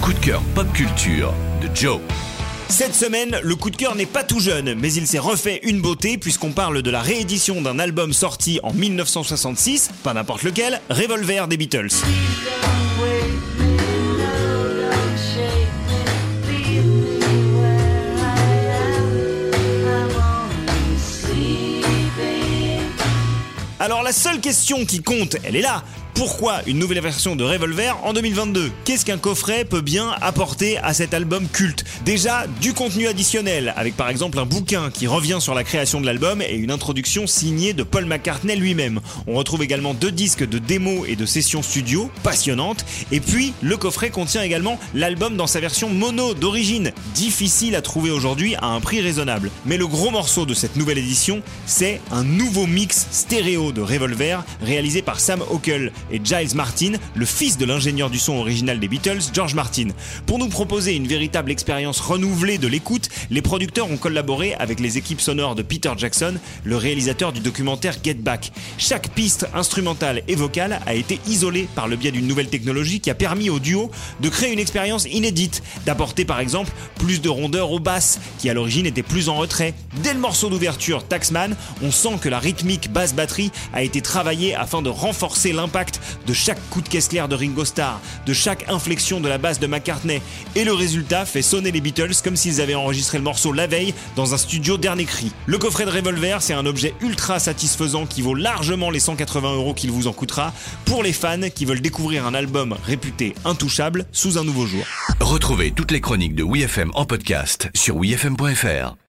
coup de cœur pop culture de Joe. Cette semaine, le coup de cœur n'est pas tout jeune, mais il s'est refait une beauté puisqu'on parle de la réédition d'un album sorti en 1966, pas n'importe lequel, Revolver des Beatles. Alors la seule question qui compte, elle est là. Pourquoi une nouvelle version de Revolver en 2022 Qu'est-ce qu'un coffret peut bien apporter à cet album culte? Déjà, du contenu additionnel, avec par exemple un bouquin qui revient sur la création de l'album et une introduction signée de Paul McCartney lui-même. On retrouve également deux disques de démos et de sessions studio, passionnantes. Et puis, le coffret contient également l'album dans sa version mono d'origine, difficile à trouver aujourd'hui à un prix raisonnable. Mais le gros morceau de cette nouvelle édition, c'est un nouveau mix stéréo de Revolver réalisé par Sam Hockel et Giles Martin, le fils de l'ingénieur du son original des Beatles, George Martin. Pour nous proposer une véritable expérience renouvelée de l'écoute, les producteurs ont collaboré avec les équipes sonores de Peter Jackson, le réalisateur du documentaire Get Back. Chaque piste instrumentale et vocale a été isolée par le biais d'une nouvelle technologie qui a permis au duo de créer une expérience inédite, d'apporter par exemple plus de rondeur aux basses, qui à l'origine étaient plus en retrait. Dès le morceau d'ouverture Taxman, on sent que la rythmique basse batterie a été travaillée afin de renforcer l'impact de chaque coup de caisse clair de Ringo Starr, de chaque inflexion de la basse de McCartney, et le résultat fait sonner les Beatles comme s'ils avaient enregistré le morceau la veille dans un studio dernier cri. Le coffret de Revolver, c'est un objet ultra satisfaisant qui vaut largement les 180 euros qu'il vous en coûtera pour les fans qui veulent découvrir un album réputé intouchable sous un nouveau jour. Retrouvez toutes les chroniques de WeFM en podcast sur wefm.fr.